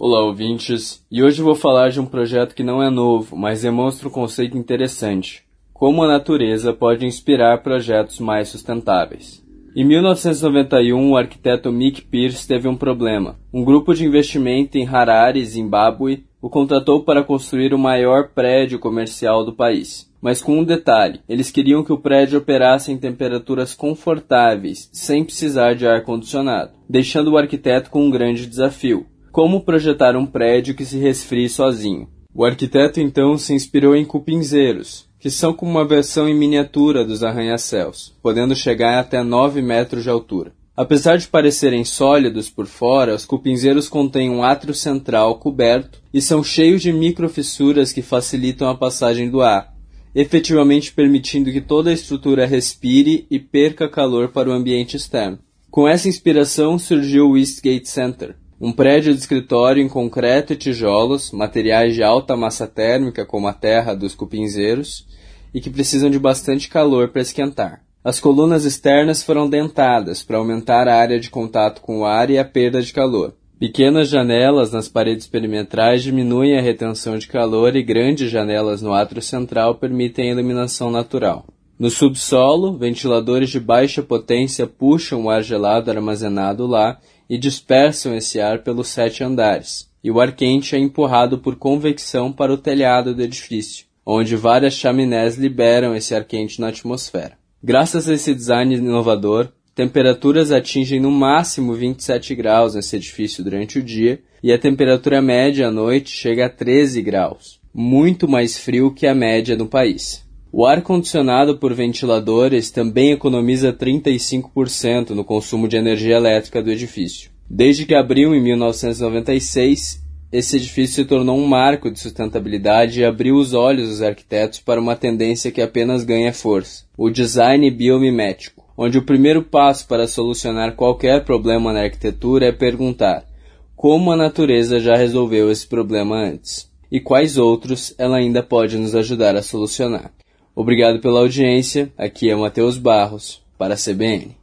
Olá, ouvintes, e hoje vou falar de um projeto que não é novo, mas demonstra um conceito interessante: como a natureza pode inspirar projetos mais sustentáveis. Em 1991, o arquiteto Mick Pierce teve um problema. Um grupo de investimento em Harare, Zimbábue, o contratou para construir o maior prédio comercial do país. Mas com um detalhe: eles queriam que o prédio operasse em temperaturas confortáveis, sem precisar de ar-condicionado, deixando o arquiteto com um grande desafio como projetar um prédio que se resfrie sozinho. O arquiteto então se inspirou em cupinzeiros, que são como uma versão em miniatura dos arranha-céus, podendo chegar até 9 metros de altura. Apesar de parecerem sólidos por fora, os cupinzeiros contêm um átrio central coberto e são cheios de microfissuras que facilitam a passagem do ar, efetivamente permitindo que toda a estrutura respire e perca calor para o ambiente externo. Com essa inspiração surgiu o Eastgate Center, um prédio de escritório em concreto e tijolos, materiais de alta massa térmica como a terra dos cupinzeiros, e que precisam de bastante calor para esquentar. As colunas externas foram dentadas para aumentar a área de contato com o ar e a perda de calor. Pequenas janelas nas paredes perimetrais diminuem a retenção de calor e grandes janelas no átrio central permitem a iluminação natural. No subsolo, ventiladores de baixa potência puxam o ar gelado armazenado lá e dispersam esse ar pelos sete andares, e o ar quente é empurrado por convecção para o telhado do edifício, onde várias chaminés liberam esse ar quente na atmosfera. Graças a esse design inovador, temperaturas atingem no máximo 27 graus nesse edifício durante o dia e a temperatura média à noite chega a 13 graus, muito mais frio que a média no país. O ar condicionado por ventiladores também economiza 35% no consumo de energia elétrica do edifício. Desde que abriu em 1996, esse edifício se tornou um marco de sustentabilidade e abriu os olhos dos arquitetos para uma tendência que apenas ganha força: o design biomimético, onde o primeiro passo para solucionar qualquer problema na arquitetura é perguntar como a natureza já resolveu esse problema antes e quais outros ela ainda pode nos ajudar a solucionar. Obrigado pela audiência. Aqui é Matheus Barros, para a CBN.